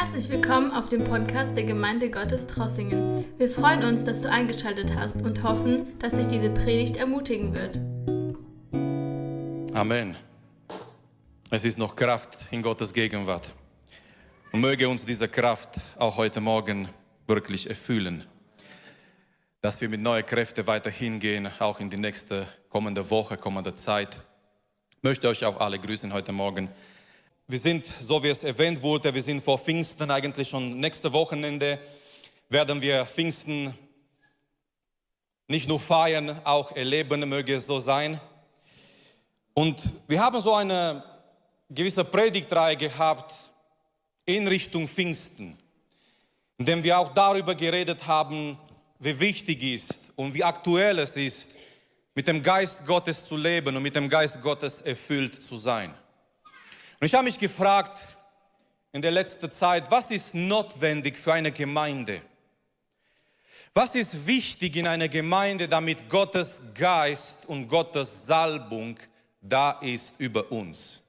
Herzlich willkommen auf dem Podcast der Gemeinde Gottes Trossingen. Wir freuen uns, dass du eingeschaltet hast und hoffen, dass dich diese Predigt ermutigen wird. Amen. Es ist noch Kraft in Gottes Gegenwart. Und möge uns diese Kraft auch heute Morgen wirklich erfüllen. Dass wir mit neuen Kräften weiter hingehen, auch in die nächste kommende Woche, kommende Zeit. Ich möchte euch auch alle grüßen heute Morgen. Wir sind, so wie es erwähnt wurde, wir sind vor Pfingsten eigentlich schon nächste Wochenende werden wir Pfingsten nicht nur feiern, auch erleben, möge es so sein. Und wir haben so eine gewisse Predigtreihe gehabt in Richtung Pfingsten, in dem wir auch darüber geredet haben, wie wichtig ist und wie aktuell es ist, mit dem Geist Gottes zu leben und mit dem Geist Gottes erfüllt zu sein. Und ich habe mich gefragt in der letzten Zeit, was ist notwendig für eine Gemeinde? Was ist wichtig in einer Gemeinde, damit Gottes Geist und Gottes Salbung da ist über uns?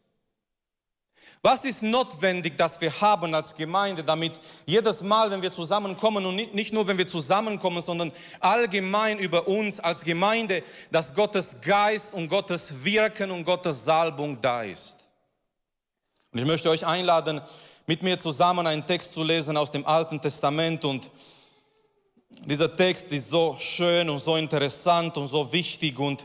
Was ist notwendig, dass wir haben als Gemeinde, damit jedes Mal, wenn wir zusammenkommen und nicht nur, wenn wir zusammenkommen, sondern allgemein über uns als Gemeinde, dass Gottes Geist und Gottes Wirken und Gottes Salbung da ist? Und ich möchte euch einladen, mit mir zusammen einen Text zu lesen aus dem Alten Testament. Und dieser Text ist so schön und so interessant und so wichtig. Und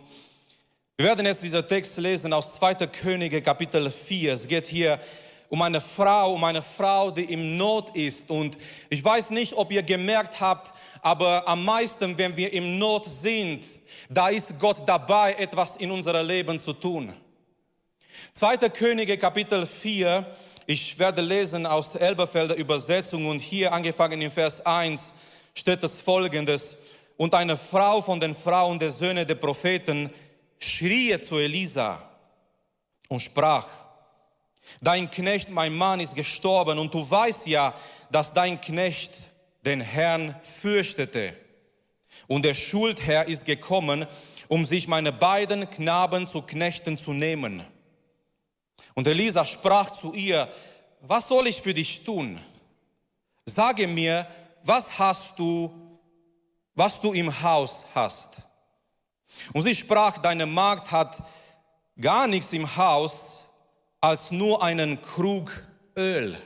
wir werden jetzt diesen Text lesen aus 2. Könige Kapitel 4. Es geht hier um eine Frau, um eine Frau, die im Not ist. Und ich weiß nicht, ob ihr gemerkt habt, aber am meisten, wenn wir im Not sind, da ist Gott dabei, etwas in unserem Leben zu tun. 2. Könige Kapitel 4, ich werde lesen aus der Elberfelder Übersetzung und hier angefangen in Vers 1 steht das folgendes. Und eine Frau von den Frauen der Söhne der Propheten schrie zu Elisa und sprach, dein Knecht, mein Mann, ist gestorben und du weißt ja, dass dein Knecht den Herrn fürchtete. Und der Schuldherr ist gekommen, um sich meine beiden Knaben zu Knechten zu nehmen. Und Elisa sprach zu ihr, was soll ich für dich tun? Sage mir, was hast du, was du im Haus hast? Und sie sprach, deine Magd hat gar nichts im Haus als nur einen Krug Öl.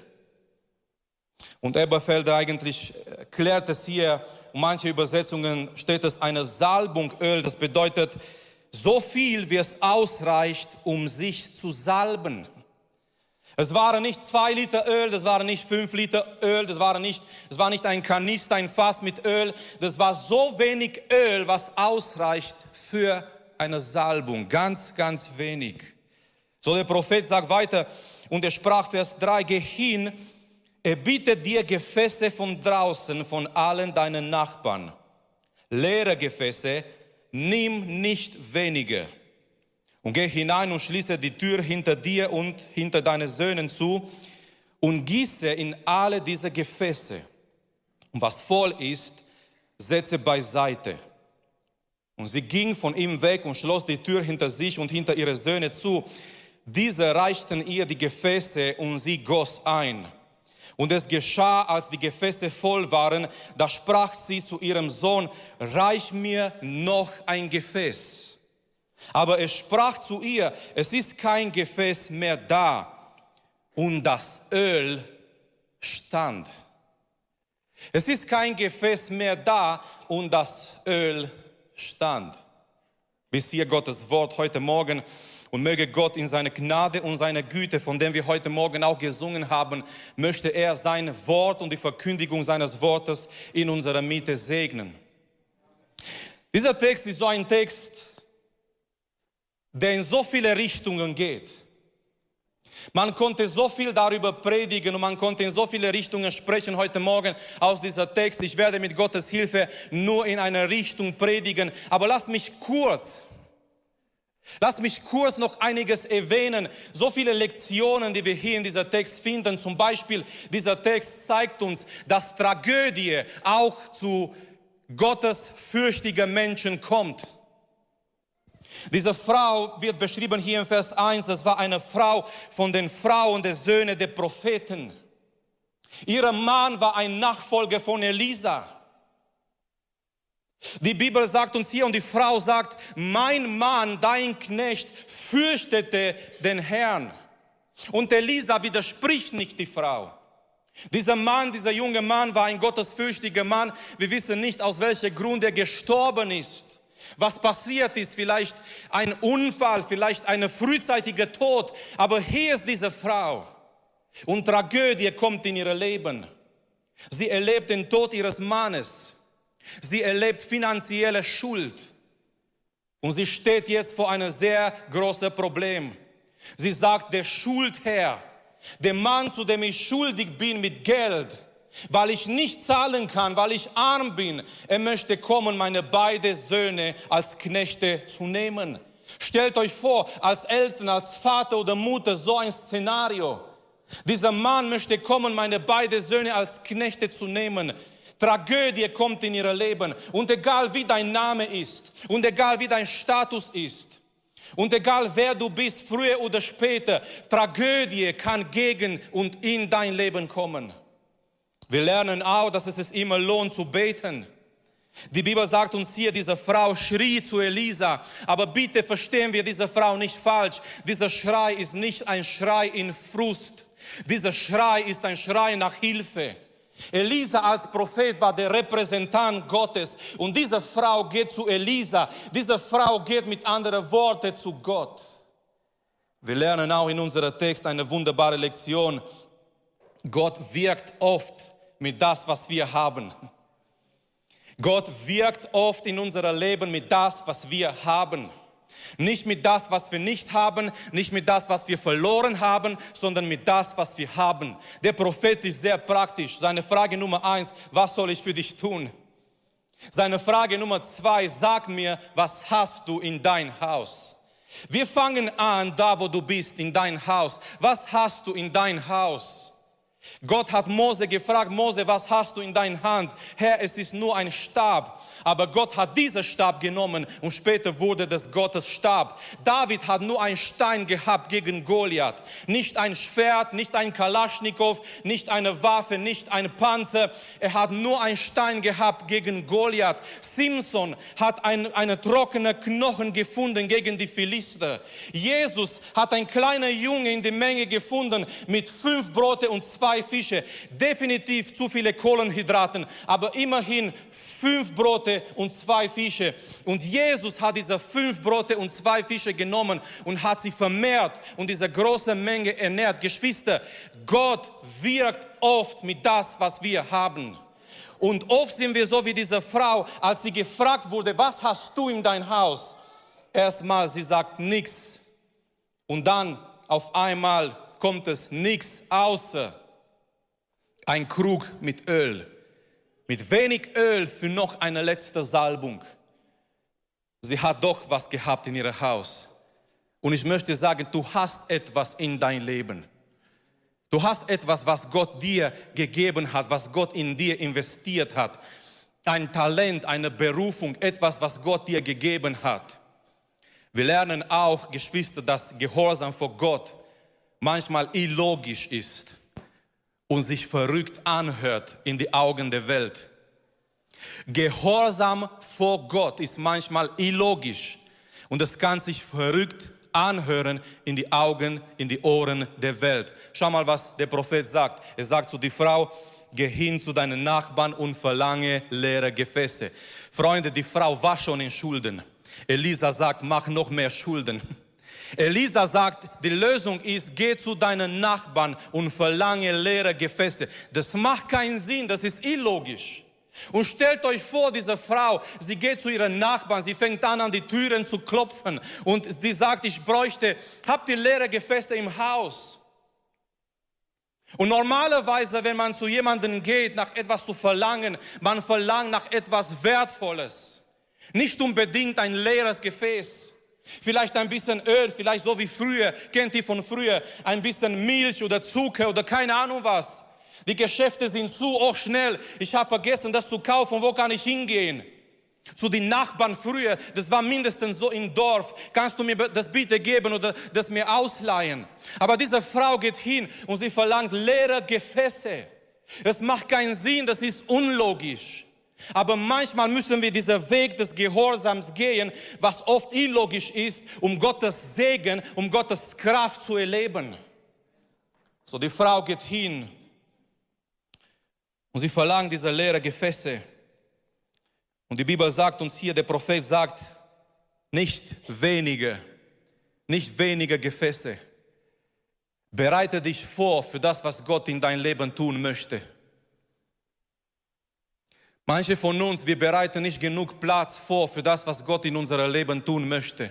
Und Eberfelder eigentlich klärt es hier, manche Übersetzungen steht es eine Salbung Öl, das bedeutet so viel, wie es ausreicht, um sich zu salben. Es waren nicht zwei Liter Öl, das waren nicht fünf Liter Öl, das war nicht, das war nicht ein Kanister, ein Fass mit Öl. Das war so wenig Öl, was ausreicht für eine Salbung. Ganz, ganz wenig. So der Prophet sagt weiter und er sprach Vers 3, geh hin, er bietet dir Gefäße von draußen, von allen deinen Nachbarn. Leere Gefäße, nimm nicht wenige. Und geh hinein und schließe die Tür hinter dir und hinter deinen Söhnen zu und gieße in alle diese Gefäße. Und was voll ist, setze beiseite. Und sie ging von ihm weg und schloss die Tür hinter sich und hinter ihre Söhne zu. Diese reichten ihr die Gefäße und sie goss ein. Und es geschah, als die Gefäße voll waren, da sprach sie zu ihrem Sohn, reich mir noch ein Gefäß. Aber er sprach zu ihr, es ist kein Gefäß mehr da. Und das Öl stand. Es ist kein Gefäß mehr da und das Öl stand. Bis hier Gottes Wort heute Morgen. Und möge Gott in seine Gnade und seine Güte, von dem wir heute Morgen auch gesungen haben, möchte er sein Wort und die Verkündigung seines Wortes in unserer Mitte segnen. Dieser Text ist so ein Text, der in so viele Richtungen geht. Man konnte so viel darüber predigen und man konnte in so viele Richtungen sprechen heute Morgen aus dieser Text. Ich werde mit Gottes Hilfe nur in eine Richtung predigen. Aber lass mich kurz Lass mich kurz noch einiges erwähnen. So viele Lektionen, die wir hier in dieser Text finden. Zum Beispiel, dieser Text zeigt uns, dass Tragödie auch zu gottesfürchtigen Menschen kommt. Diese Frau wird beschrieben hier in Vers 1, das war eine Frau von den Frauen der Söhne der Propheten. Ihr Mann war ein Nachfolger von Elisa. Die Bibel sagt uns hier und die Frau sagt, mein Mann, dein Knecht, fürchtete den Herrn. Und Elisa widerspricht nicht die Frau. Dieser Mann, dieser junge Mann war ein gottesfürchtiger Mann. Wir wissen nicht, aus welchem Grund er gestorben ist. Was passiert ist, vielleicht ein Unfall, vielleicht ein frühzeitiger Tod. Aber hier ist diese Frau. Und Tragödie kommt in ihr Leben. Sie erlebt den Tod ihres Mannes. Sie erlebt finanzielle Schuld. Und sie steht jetzt vor einem sehr großen Problem. Sie sagt, der Schuldherr, der Mann, zu dem ich schuldig bin mit Geld, weil ich nicht zahlen kann, weil ich arm bin, er möchte kommen, meine beiden Söhne als Knechte zu nehmen. Stellt euch vor, als Eltern, als Vater oder Mutter so ein Szenario. Dieser Mann möchte kommen, meine beiden Söhne als Knechte zu nehmen. Tragödie kommt in ihr Leben. Und egal wie dein Name ist und egal wie dein Status ist und egal wer du bist, früher oder später, Tragödie kann gegen und in dein Leben kommen. Wir lernen auch, dass es sich immer lohnt zu beten. Die Bibel sagt uns hier, diese Frau schrie zu Elisa, aber bitte verstehen wir diese Frau nicht falsch. Dieser Schrei ist nicht ein Schrei in Frust. Dieser Schrei ist ein Schrei nach Hilfe. Elisa als Prophet war der Repräsentant Gottes und diese Frau geht zu Elisa. Diese Frau geht mit anderen Worten zu Gott. Wir lernen auch in unserem Text eine wunderbare Lektion. Gott wirkt oft mit das, was wir haben. Gott wirkt oft in unserem Leben mit das, was wir haben. Nicht mit das, was wir nicht haben, nicht mit das, was wir verloren haben, sondern mit das, was wir haben. Der Prophet ist sehr praktisch. Seine Frage Nummer eins, was soll ich für dich tun? Seine Frage Nummer zwei, sag mir, was hast du in dein Haus? Wir fangen an, da wo du bist, in dein Haus. Was hast du in dein Haus? Gott hat Mose gefragt, Mose, was hast du in deiner Hand? Herr, es ist nur ein Stab. Aber Gott hat diesen Stab genommen und später wurde das Gottes Stab. David hat nur einen Stein gehabt gegen Goliath. Nicht ein Schwert, nicht ein Kalaschnikow, nicht eine Waffe, nicht ein Panzer. Er hat nur einen Stein gehabt gegen Goliath. Simson hat ein, eine trockene Knochen gefunden gegen die Philister. Jesus hat ein kleiner Junge in der Menge gefunden mit fünf Brote und zwei Fische. Definitiv zu viele Kohlenhydraten, aber immerhin fünf Brote und zwei Fische. Und Jesus hat diese fünf Brote und zwei Fische genommen und hat sie vermehrt und diese große Menge ernährt. Geschwister, Gott wirkt oft mit das, was wir haben. Und oft sind wir so wie diese Frau, als sie gefragt wurde, was hast du in dein Haus? Erstmal, sie sagt nichts. Und dann auf einmal kommt es nichts außer ein Krug mit Öl mit wenig Öl für noch eine letzte Salbung. Sie hat doch was gehabt in ihrem Haus. Und ich möchte sagen, du hast etwas in dein Leben. Du hast etwas, was Gott dir gegeben hat, was Gott in dir investiert hat. Ein Talent, eine Berufung, etwas, was Gott dir gegeben hat. Wir lernen auch, Geschwister, dass Gehorsam vor Gott manchmal illogisch ist und sich verrückt anhört in die Augen der Welt. Gehorsam vor Gott ist manchmal illogisch und es kann sich verrückt anhören in die Augen, in die Ohren der Welt. Schau mal, was der Prophet sagt. Er sagt zu die Frau, geh hin zu deinen Nachbarn und verlange leere Gefäße. Freunde, die Frau war schon in Schulden. Elisa sagt, mach noch mehr Schulden. Elisa sagt, die Lösung ist, geh zu deinen Nachbarn und verlange leere Gefäße. Das macht keinen Sinn, das ist illogisch. Und stellt euch vor, diese Frau, sie geht zu ihren Nachbarn, sie fängt an, an die Türen zu klopfen und sie sagt, ich bräuchte, habt ihr leere Gefäße im Haus? Und normalerweise, wenn man zu jemandem geht, nach etwas zu verlangen, man verlangt nach etwas Wertvolles. Nicht unbedingt ein leeres Gefäß. Vielleicht ein bisschen Öl, vielleicht so wie früher, kennt ihr von früher, ein bisschen Milch oder Zucker oder keine Ahnung was. Die Geschäfte sind zu auch schnell. Ich habe vergessen, das zu kaufen. Wo kann ich hingehen? Zu den Nachbarn früher, das war mindestens so im Dorf. Kannst du mir das bitte geben oder das mir ausleihen? Aber diese Frau geht hin und sie verlangt leere Gefäße. Es macht keinen Sinn, das ist unlogisch. Aber manchmal müssen wir diesen Weg des Gehorsams gehen, was oft illogisch ist, um Gottes Segen, um Gottes Kraft zu erleben. So, die Frau geht hin und sie verlangt diese leere Gefäße. Und die Bibel sagt uns hier, der Prophet sagt, nicht wenige, nicht wenige Gefäße. Bereite dich vor für das, was Gott in dein Leben tun möchte. Manche von uns, wir bereiten nicht genug Platz vor für das, was Gott in unserem Leben tun möchte.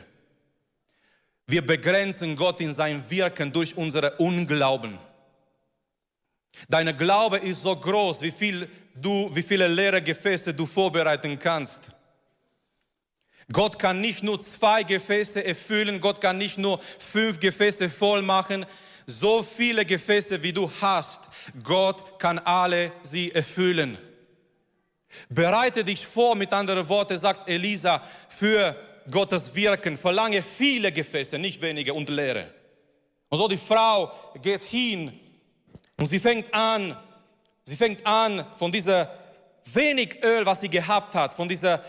Wir begrenzen Gott in sein Wirken durch unsere Unglauben. Dein Glaube ist so groß, wie, viel du, wie viele leere Gefäße du vorbereiten kannst. Gott kann nicht nur zwei Gefäße erfüllen, Gott kann nicht nur fünf Gefäße voll machen, so viele Gefäße wie du hast, Gott kann alle sie erfüllen. Bereite dich vor, mit anderen Worten sagt Elisa, für Gottes Wirken. Verlange viele Gefäße, nicht wenige und leere. Und so die Frau geht hin und sie fängt an, sie fängt an von dieser wenig Öl, was sie gehabt hat, von dieser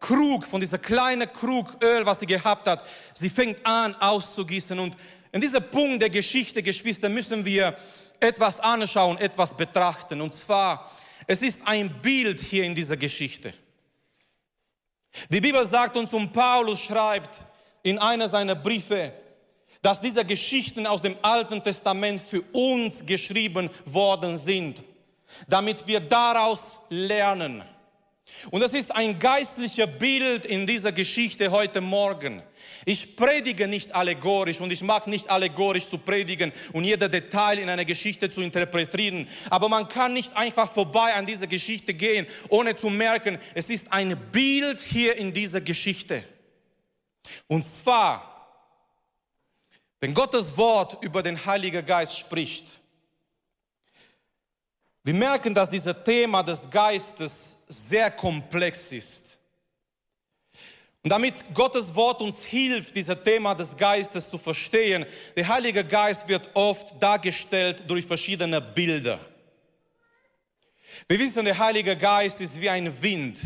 Krug, von dieser kleinen Krug Öl, was sie gehabt hat, sie fängt an auszugießen. Und in diesem Punkt der Geschichte, Geschwister, müssen wir etwas anschauen, etwas betrachten. Und zwar, es ist ein Bild hier in dieser Geschichte. Die Bibel sagt uns und Paulus schreibt in einer seiner Briefe, dass diese Geschichten aus dem Alten Testament für uns geschrieben worden sind, damit wir daraus lernen. Und es ist ein geistliches Bild in dieser Geschichte heute Morgen. Ich predige nicht allegorisch und ich mag nicht allegorisch zu predigen und jeder Detail in einer Geschichte zu interpretieren. Aber man kann nicht einfach vorbei an dieser Geschichte gehen, ohne zu merken, es ist ein Bild hier in dieser Geschichte. Und zwar wenn Gottes Wort über den Heiligen Geist spricht, wir merken, dass dieses Thema des Geistes sehr komplex ist. Und damit Gottes Wort uns hilft, dieses Thema des Geistes zu verstehen, der Heilige Geist wird oft dargestellt durch verschiedene Bilder. Wir wissen, der Heilige Geist ist wie ein Wind.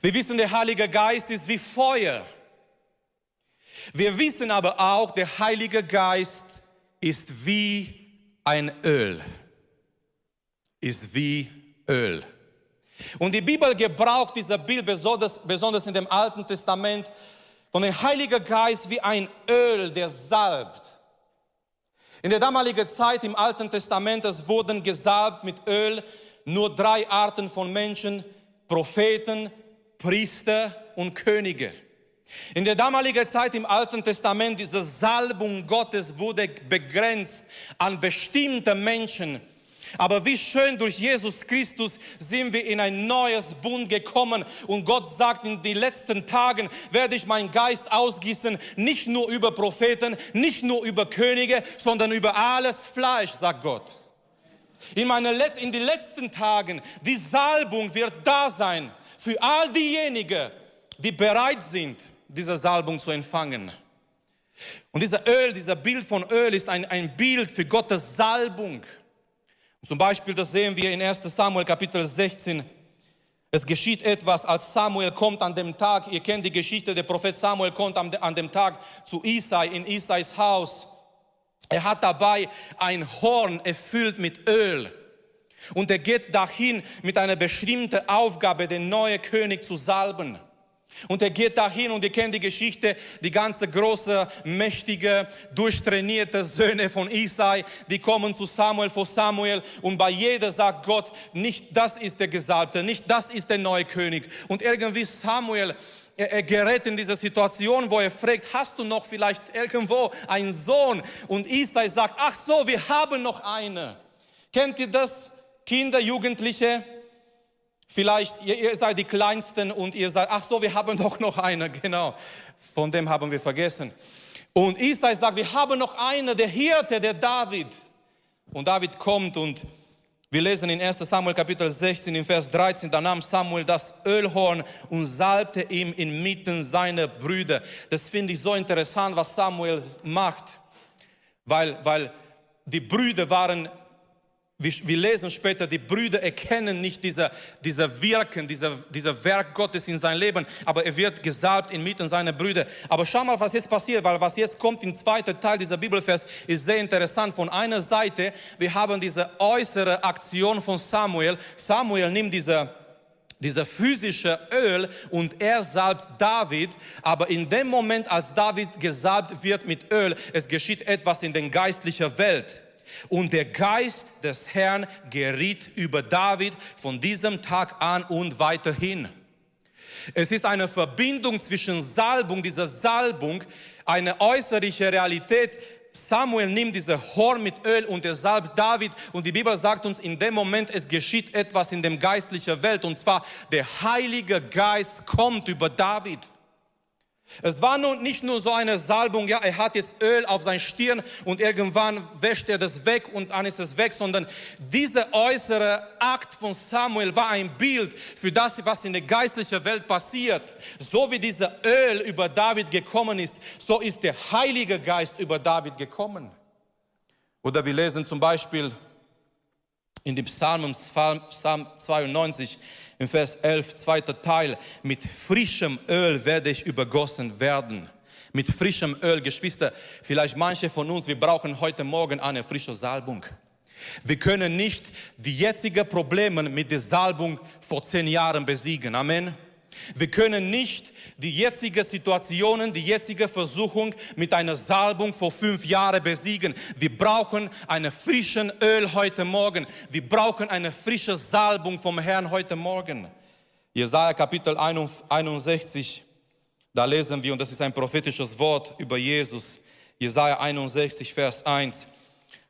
Wir wissen, der Heilige Geist ist wie Feuer. Wir wissen aber auch, der Heilige Geist ist wie ein Öl. Ist wie Öl. Und die Bibel gebraucht dieses Bild besonders, besonders in dem Alten Testament von dem Heiligen Geist wie ein Öl, der salbt. In der damaligen Zeit im Alten Testament es wurden gesalbt mit Öl nur drei Arten von Menschen, Propheten, Priester und Könige. In der damaligen Zeit im Alten Testament, diese Salbung Gottes wurde begrenzt an bestimmte Menschen. Aber wie schön durch Jesus Christus sind wir in ein neues Bund gekommen und Gott sagt, in den letzten Tagen werde ich meinen Geist ausgießen, nicht nur über Propheten, nicht nur über Könige, sondern über alles Fleisch, sagt Gott. In, meine Letz in den letzten Tagen, die Salbung wird da sein für all diejenigen, die bereit sind, diese Salbung zu empfangen. Und dieser Öl, dieser Bild von Öl ist ein, ein Bild für Gottes Salbung. Zum Beispiel, das sehen wir in 1 Samuel Kapitel 16. Es geschieht etwas, als Samuel kommt an dem Tag, ihr kennt die Geschichte, der Prophet Samuel kommt an dem Tag zu Isai, in Isais Haus. Er hat dabei ein Horn erfüllt mit Öl. Und er geht dahin mit einer bestimmten Aufgabe, den neuen König zu salben. Und er geht dahin und ihr kennt die Geschichte, die ganze große, mächtige, durchtrainierte Söhne von Isai, die kommen zu Samuel vor Samuel und bei jeder sagt Gott, nicht das ist der Gesalbte, nicht das ist der neue König. Und irgendwie Samuel, er, er gerät in diese Situation, wo er fragt, hast du noch vielleicht irgendwo einen Sohn? Und Isai sagt, ach so, wir haben noch eine. Kennt ihr das, Kinder, Jugendliche? Vielleicht, ihr, ihr, seid die Kleinsten und ihr sagt, ach so, wir haben doch noch eine, genau. Von dem haben wir vergessen. Und Isai sagt, wir haben noch eine, der Hirte, der David. Und David kommt und wir lesen in 1 Samuel Kapitel 16 in Vers 13, da nahm Samuel das Ölhorn und salbte ihm inmitten seiner Brüder. Das finde ich so interessant, was Samuel macht, weil, weil die Brüder waren wir, lesen später, die Brüder erkennen nicht dieser, dieser Wirken, dieser, dieser Werk Gottes in sein Leben, aber er wird gesalbt inmitten seiner Brüder. Aber schau mal, was jetzt passiert, weil was jetzt kommt im zweiten Teil dieser Bibelvers ist sehr interessant. Von einer Seite, wir haben diese äußere Aktion von Samuel. Samuel nimmt diese dieser physische Öl und er salbt David, aber in dem Moment, als David gesalbt wird mit Öl, es geschieht etwas in der geistlichen Welt. Und der Geist des Herrn geriet über David von diesem Tag an und weiterhin. Es ist eine Verbindung zwischen Salbung, dieser Salbung, eine äußerliche Realität. Samuel nimmt diese Horn mit Öl und er salbt David und die Bibel sagt uns, in dem Moment es geschieht etwas in dem geistlichen Welt und zwar der Heilige Geist kommt über David. Es war nun nicht nur so eine Salbung, ja, er hat jetzt Öl auf sein Stirn und irgendwann wäscht er das weg und dann ist es weg, sondern dieser äußere Akt von Samuel war ein Bild für das, was in der geistlichen Welt passiert. So wie dieser Öl über David gekommen ist, so ist der Heilige Geist über David gekommen. Oder wir lesen zum Beispiel in dem Psalm, Psalm 92, im Vers 11, zweiter Teil, mit frischem Öl werde ich übergossen werden. Mit frischem Öl, Geschwister, vielleicht manche von uns, wir brauchen heute Morgen eine frische Salbung. Wir können nicht die jetzigen Probleme mit der Salbung vor zehn Jahren besiegen. Amen. Wir können nicht die jetzige Situationen, die jetzige Versuchung mit einer Salbung vor fünf Jahren besiegen. Wir brauchen eine frischen Öl heute Morgen. Wir brauchen eine frische Salbung vom Herrn heute Morgen. Jesaja Kapitel 61, da lesen wir, und das ist ein prophetisches Wort über Jesus. Jesaja 61, Vers 1.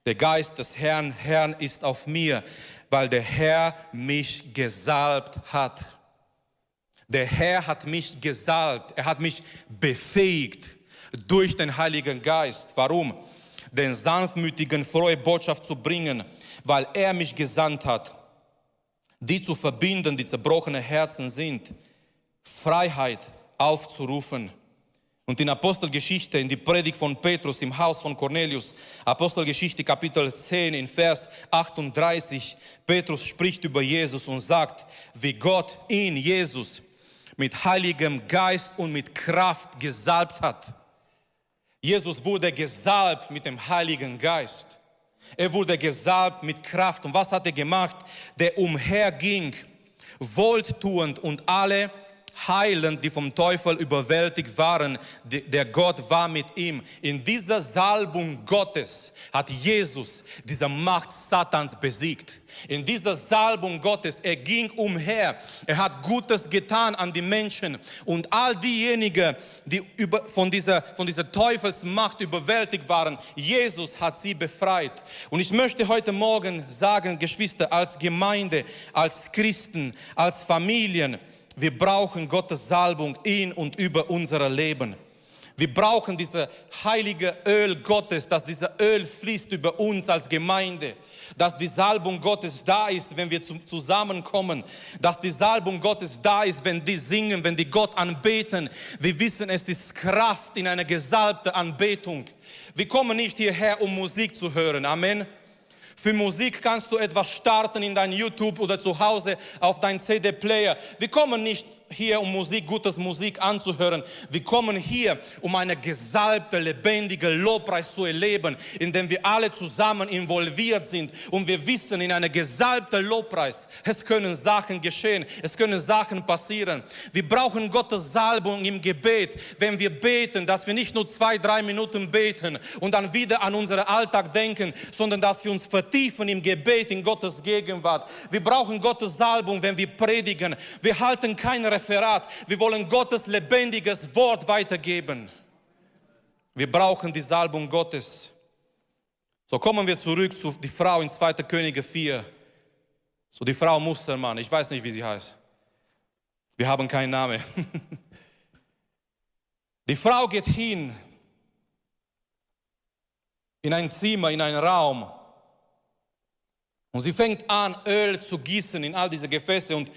Der Geist des Herrn, Herrn ist auf mir, weil der Herr mich gesalbt hat der Herr hat mich gesalbt, er hat mich befähigt durch den Heiligen Geist. Warum? Den sanftmütigen frohe Botschaft zu bringen, weil er mich gesandt hat, die zu verbinden, die zerbrochene Herzen sind, Freiheit aufzurufen. Und in Apostelgeschichte, in die Predigt von Petrus im Haus von Cornelius, Apostelgeschichte Kapitel 10 in Vers 38, Petrus spricht über Jesus und sagt, wie Gott in Jesus mit heiligem Geist und mit Kraft gesalbt hat. Jesus wurde gesalbt mit dem Heiligen Geist. Er wurde gesalbt mit Kraft. Und was hat er gemacht? Der umherging, wohltuend und alle heilend, die vom Teufel überwältigt waren. Der Gott war mit ihm. In dieser Salbung Gottes hat Jesus diese Macht Satans besiegt. In dieser Salbung Gottes, er ging umher. Er hat Gutes getan an die Menschen. Und all diejenigen, die über, von, dieser, von dieser Teufelsmacht überwältigt waren, Jesus hat sie befreit. Und ich möchte heute Morgen sagen, Geschwister, als Gemeinde, als Christen, als Familien, wir brauchen Gottes Salbung in und über unser Leben. Wir brauchen diese heilige Öl Gottes, dass dieser Öl fließt über uns als Gemeinde, dass die Salbung Gottes da ist, wenn wir zusammenkommen, dass die Salbung Gottes da ist, wenn die singen, wenn die Gott anbeten. Wir wissen, es ist Kraft in einer gesalbten Anbetung. Wir kommen nicht hierher, um Musik zu hören. Amen. Für Musik kannst du etwas starten in dein YouTube oder zu Hause auf dein CD-Player. Wir kommen nicht hier, um Musik, gutes Musik anzuhören. Wir kommen hier, um eine gesalbte, lebendige Lobpreis zu erleben, in dem wir alle zusammen involviert sind und wir wissen, in einer gesalbten Lobpreis, es können Sachen geschehen, es können Sachen passieren. Wir brauchen Gottes Salbung im Gebet, wenn wir beten, dass wir nicht nur zwei, drei Minuten beten und dann wieder an unseren Alltag denken, sondern dass wir uns vertiefen im Gebet in Gottes Gegenwart. Wir brauchen Gottes Salbung, wenn wir predigen. Wir halten keine Referat. Wir wollen Gottes lebendiges Wort weitergeben. Wir brauchen die Salbung Gottes. So kommen wir zurück zu die Frau in 2. Könige 4. So die Frau Mustermann, ich weiß nicht, wie sie heißt. Wir haben keinen Namen. Die Frau geht hin in ein Zimmer, in einen Raum und sie fängt an, Öl zu gießen in all diese Gefäße und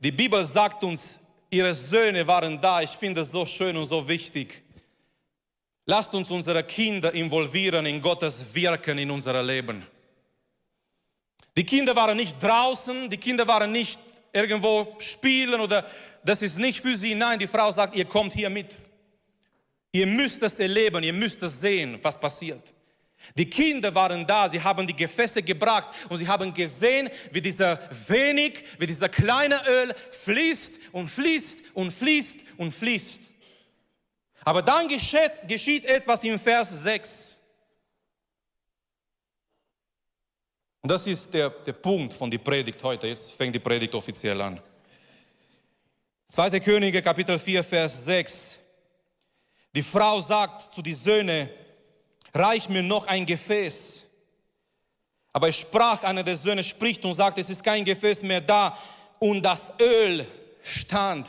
die Bibel sagt uns, ihre Söhne waren da. Ich finde es so schön und so wichtig. Lasst uns unsere Kinder involvieren in Gottes Wirken in unser Leben. Die Kinder waren nicht draußen, die Kinder waren nicht irgendwo spielen oder das ist nicht für sie. Nein, die Frau sagt, ihr kommt hier mit. Ihr müsst es erleben, ihr müsst es sehen, was passiert. Die Kinder waren da, sie haben die Gefäße gebracht und sie haben gesehen, wie dieser wenig, wie dieser kleine Öl fließt und fließt und fließt und fließt. Aber dann geschieht, geschieht etwas im Vers 6. Und das ist der, der Punkt von der Predigt heute. Jetzt fängt die Predigt offiziell an. 2. Könige, Kapitel 4, Vers 6. Die Frau sagt zu den Söhnen, reich mir noch ein Gefäß. Aber sprach, einer der Söhne spricht und sagt, es ist kein Gefäß mehr da. Und das Öl stand.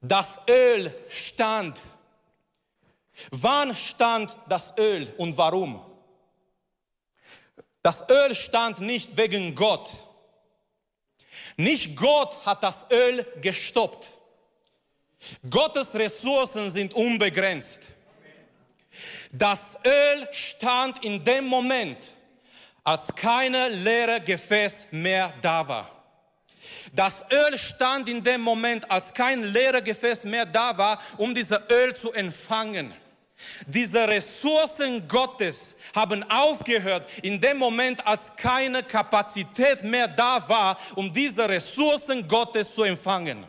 Das Öl stand. Wann stand das Öl und warum? Das Öl stand nicht wegen Gott. Nicht Gott hat das Öl gestoppt. Gottes Ressourcen sind unbegrenzt. Das Öl stand in dem Moment, als keine leere Gefäß mehr da war. Das Öl stand in dem Moment, als kein leere Gefäß mehr da war, um dieses Öl zu empfangen. Diese Ressourcen Gottes haben aufgehört in dem Moment, als keine Kapazität mehr da war, um diese Ressourcen Gottes zu empfangen.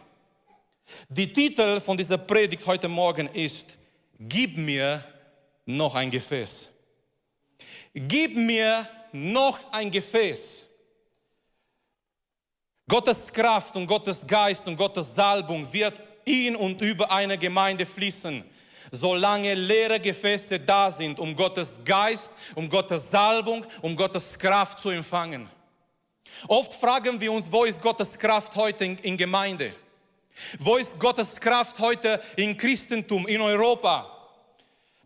Die Titel von dieser Predigt heute Morgen ist, Gib mir noch ein Gefäß. Gib mir noch ein Gefäß. Gottes Kraft und Gottes Geist und Gottes Salbung wird in und über eine Gemeinde fließen, solange leere Gefäße da sind, um Gottes Geist, um Gottes Salbung, um Gottes Kraft zu empfangen. Oft fragen wir uns, wo ist Gottes Kraft heute in, in Gemeinde? Wo ist Gottes Kraft heute im Christentum, in Europa?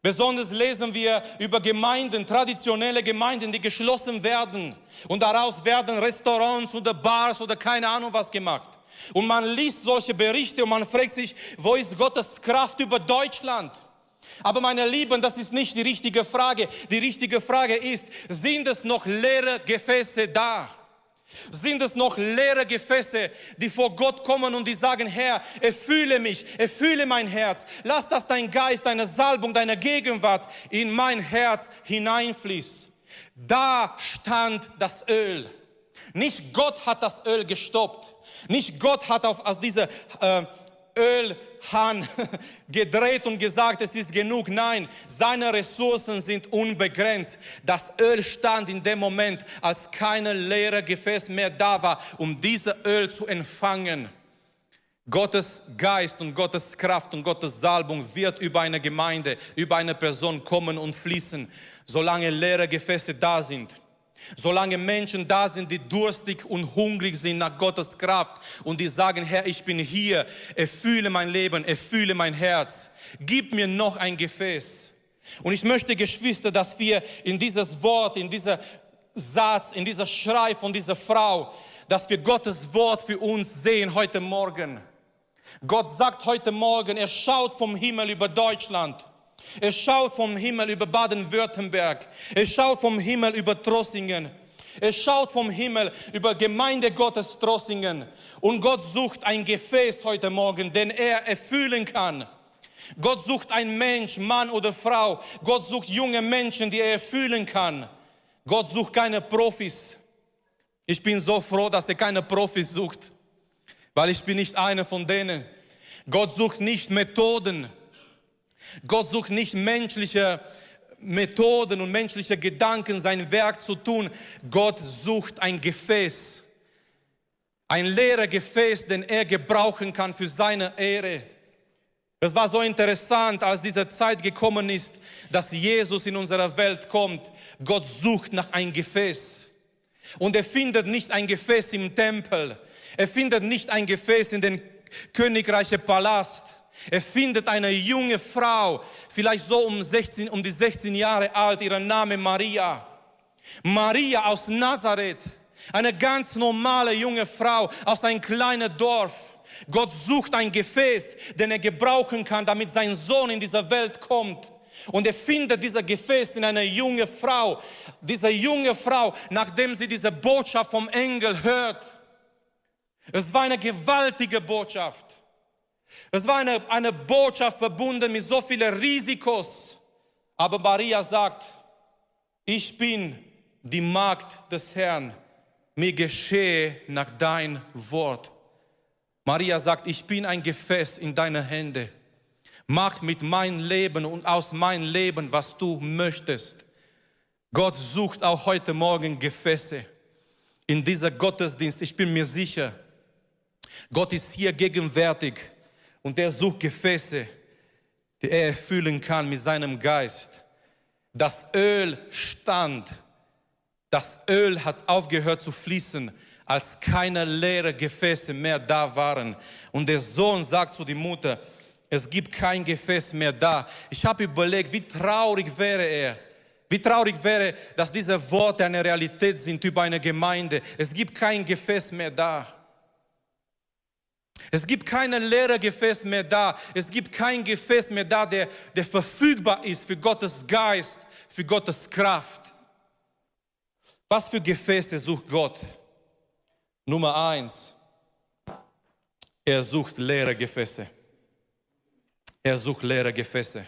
Besonders lesen wir über Gemeinden, traditionelle Gemeinden, die geschlossen werden. Und daraus werden Restaurants oder Bars oder keine Ahnung was gemacht. Und man liest solche Berichte und man fragt sich, wo ist Gottes Kraft über Deutschland? Aber meine Lieben, das ist nicht die richtige Frage. Die richtige Frage ist, sind es noch leere Gefäße da? Sind es noch leere Gefäße, die vor Gott kommen und die sagen, Herr, erfülle mich, erfülle mein Herz. Lass, dass dein Geist, deine Salbung, deine Gegenwart in mein Herz hineinfließt. Da stand das Öl. Nicht Gott hat das Öl gestoppt. Nicht Gott hat auf, aus dieser äh, Öl Hahn gedreht und gesagt, es ist genug. Nein, seine Ressourcen sind unbegrenzt. Das Öl stand in dem Moment, als keine leere Gefäß mehr da war, um dieses Öl zu empfangen. Gottes Geist und Gottes Kraft und Gottes Salbung wird über eine Gemeinde, über eine Person kommen und fließen, solange leere Gefäße da sind. Solange Menschen da sind, die durstig und hungrig sind nach Gottes Kraft und die sagen, Herr, ich bin hier, erfülle mein Leben, erfülle mein Herz, gib mir noch ein Gefäß. Und ich möchte, Geschwister, dass wir in dieses Wort, in dieser Satz, in dieser Schrei von dieser Frau, dass wir Gottes Wort für uns sehen heute Morgen. Gott sagt heute Morgen, er schaut vom Himmel über Deutschland er schaut vom Himmel über Baden-Württemberg. Er schaut vom Himmel über Trossingen. Er schaut vom Himmel über Gemeinde Gottes Trossingen. Und Gott sucht ein Gefäß heute Morgen, den er erfüllen kann. Gott sucht ein Mensch, Mann oder Frau. Gott sucht junge Menschen, die er erfüllen kann. Gott sucht keine Profis. Ich bin so froh, dass er keine Profis sucht, weil ich bin nicht einer von denen. Gott sucht nicht Methoden. Gott sucht nicht menschliche Methoden und menschliche Gedanken, sein Werk zu tun. Gott sucht ein Gefäß, ein leeres Gefäß, den er gebrauchen kann für seine Ehre. Es war so interessant, als diese Zeit gekommen ist, dass Jesus in unsere Welt kommt. Gott sucht nach ein Gefäß. Und er findet nicht ein Gefäß im Tempel. Er findet nicht ein Gefäß in den königreichen Palast. Er findet eine junge Frau, vielleicht so um, 16, um die 16 Jahre alt, ihren Name Maria. Maria aus Nazareth, eine ganz normale junge Frau aus einem kleinen Dorf. Gott sucht ein Gefäß, den er gebrauchen kann, damit sein Sohn in diese Welt kommt. Und er findet dieser Gefäß in einer junge Frau. Diese junge Frau, nachdem sie diese Botschaft vom Engel hört. Es war eine gewaltige Botschaft. Es war eine, eine Botschaft verbunden mit so vielen Risikos. Aber Maria sagt, ich bin die Magd des Herrn. Mir geschehe nach dein Wort. Maria sagt, ich bin ein Gefäß in deine Hände. Mach mit meinem Leben und aus meinem Leben, was du möchtest. Gott sucht auch heute Morgen Gefäße in dieser Gottesdienst. Ich bin mir sicher, Gott ist hier gegenwärtig und er sucht Gefäße, die er erfüllen kann mit seinem Geist. Das Öl stand, das Öl hat aufgehört zu fließen, als keine leeren Gefäße mehr da waren. Und der Sohn sagt zu der Mutter, es gibt kein Gefäß mehr da. Ich habe überlegt, wie traurig wäre er, wie traurig wäre, dass diese Worte eine Realität sind über eine Gemeinde. Es gibt kein Gefäß mehr da. Es gibt keine leere Gefäß mehr da. Es gibt kein Gefäß mehr da, der, der verfügbar ist für Gottes Geist, für Gottes Kraft. Was für Gefäße sucht Gott? Nummer eins, er sucht leere Gefäße. Er sucht leere Gefäße.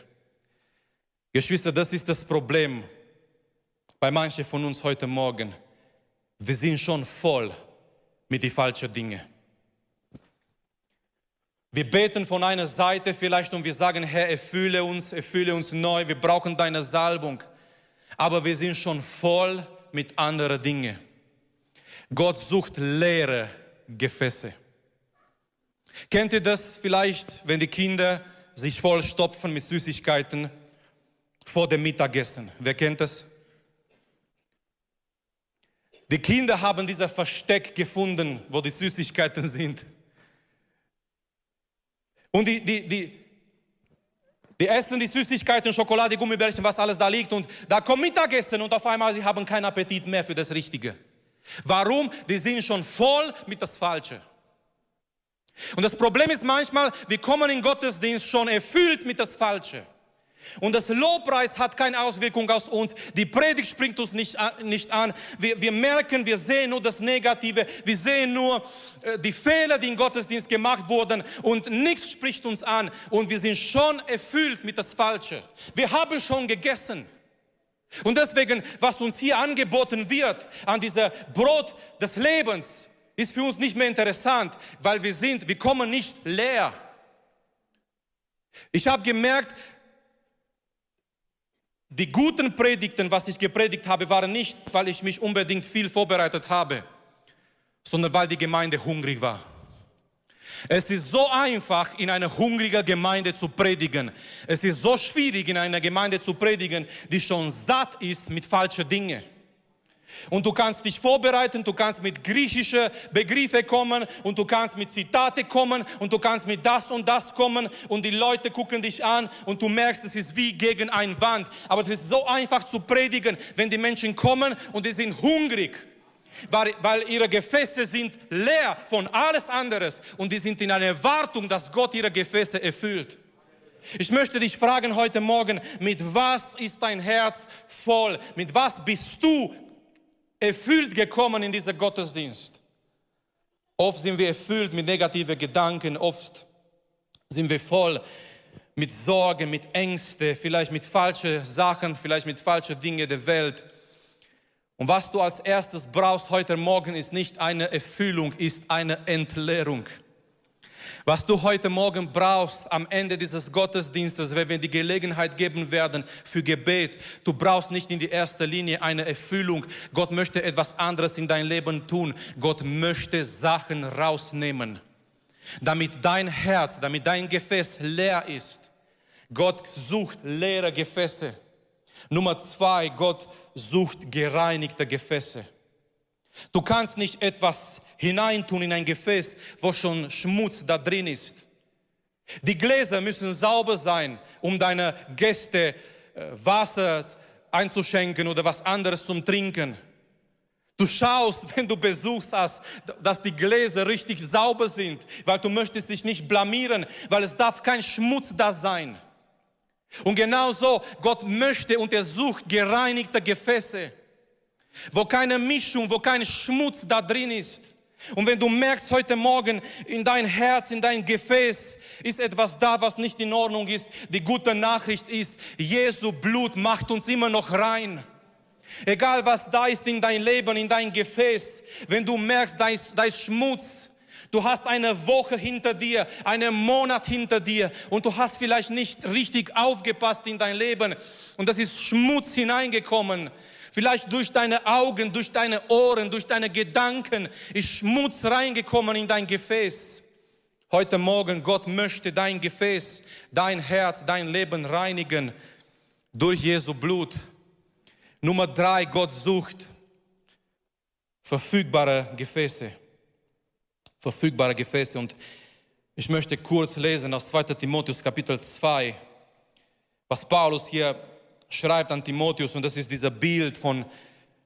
Geschwister, das ist das Problem bei manchen von uns heute Morgen. Wir sind schon voll mit den falschen Dingen. Wir beten von einer Seite vielleicht und wir sagen, Herr, erfülle uns, erfülle uns neu, wir brauchen deine Salbung. Aber wir sind schon voll mit anderen Dingen. Gott sucht leere Gefäße. Kennt ihr das vielleicht, wenn die Kinder sich vollstopfen mit Süßigkeiten vor dem Mittagessen? Wer kennt das? Die Kinder haben dieser Versteck gefunden, wo die Süßigkeiten sind. Und die, die, die, die essen die Süßigkeiten, Schokolade, Gummibärchen, was alles da liegt. Und da kommt Mittagessen und auf einmal sie haben keinen Appetit mehr für das Richtige. Warum? Die sind schon voll mit das Falsche. Und das Problem ist manchmal, wir kommen in Gottesdienst schon erfüllt mit das Falsche. Und das Lobpreis hat keine Auswirkung auf uns. Die Predigt springt uns nicht an. Nicht an. Wir, wir merken, wir sehen nur das Negative. Wir sehen nur äh, die Fehler, die im Gottesdienst gemacht wurden. Und nichts spricht uns an. Und wir sind schon erfüllt mit das Falsche. Wir haben schon gegessen. Und deswegen, was uns hier angeboten wird an dieser Brot des Lebens, ist für uns nicht mehr interessant, weil wir sind, wir kommen nicht leer. Ich habe gemerkt, die guten Predigten, was ich gepredigt habe, waren nicht, weil ich mich unbedingt viel vorbereitet habe, sondern weil die Gemeinde hungrig war. Es ist so einfach, in einer hungrigen Gemeinde zu predigen. Es ist so schwierig, in einer Gemeinde zu predigen, die schon satt ist mit falschen Dingen. Und du kannst dich vorbereiten, du kannst mit griechischen Begriffen kommen und du kannst mit Zitate kommen und du kannst mit das und das kommen und die Leute gucken dich an und du merkst, es ist wie gegen ein Wand. Aber es ist so einfach zu predigen, wenn die Menschen kommen und die sind hungrig, weil, weil ihre Gefäße sind leer von alles anderes und die sind in einer Erwartung, dass Gott ihre Gefäße erfüllt. Ich möchte dich fragen heute Morgen, mit was ist dein Herz voll? Mit was bist du erfüllt gekommen in dieser Gottesdienst. Oft sind wir erfüllt mit negativen Gedanken, oft sind wir voll mit Sorgen, mit Ängsten, vielleicht mit falschen Sachen, vielleicht mit falschen Dingen der Welt. Und was du als erstes brauchst heute Morgen ist nicht eine Erfüllung, ist eine Entleerung. Was du heute Morgen brauchst am Ende dieses Gottesdienstes, wenn wir die Gelegenheit geben werden für Gebet, du brauchst nicht in die erste Linie eine Erfüllung. Gott möchte etwas anderes in dein Leben tun. Gott möchte Sachen rausnehmen, damit dein Herz, damit dein Gefäß leer ist. Gott sucht leere Gefäße. Nummer zwei, Gott sucht gereinigte Gefäße. Du kannst nicht etwas hineintun in ein Gefäß, wo schon Schmutz da drin ist. Die Gläser müssen sauber sein, um deine Gäste äh, Wasser einzuschenken oder was anderes zum Trinken. Du schaust, wenn du Besuch hast, dass die Gläser richtig sauber sind, weil du möchtest dich nicht blamieren, weil es darf kein Schmutz da sein. Und genau so, Gott möchte und er sucht gereinigte Gefäße, wo keine Mischung, wo kein Schmutz da drin ist. Und wenn du merkst heute Morgen in dein Herz, in dein Gefäß ist etwas da, was nicht in Ordnung ist, die gute Nachricht ist, Jesu Blut macht uns immer noch rein. Egal was da ist in dein Leben, in dein Gefäß, wenn du merkst, da ist, da ist Schmutz, Du hast eine Woche hinter dir, einen Monat hinter dir und du hast vielleicht nicht richtig aufgepasst in dein Leben und das ist Schmutz hineingekommen. Vielleicht durch deine Augen, durch deine Ohren, durch deine Gedanken ist Schmutz reingekommen in dein Gefäß. Heute Morgen, Gott möchte dein Gefäß, dein Herz, dein Leben reinigen durch Jesu Blut. Nummer drei, Gott sucht verfügbare Gefäße verfügbare Gefäße. Und ich möchte kurz lesen aus 2 Timotheus Kapitel 2, was Paulus hier schreibt an Timotheus. Und das ist dieser Bild von,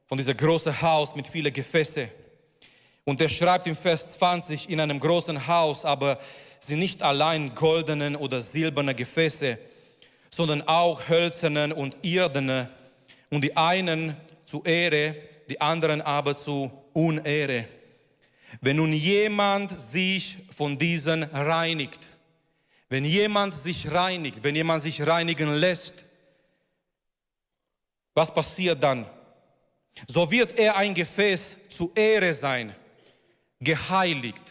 von diesem großen Haus mit vielen Gefäße. Und er schreibt im Vers 20, in einem großen Haus, aber sind nicht allein goldenen oder silberne Gefäße, sondern auch hölzerne und irdene. Und die einen zu Ehre, die anderen aber zu Unehre. Wenn nun jemand sich von diesen reinigt, wenn jemand sich reinigt, wenn jemand sich reinigen lässt, was passiert dann? So wird er ein Gefäß zu Ehre sein, geheiligt,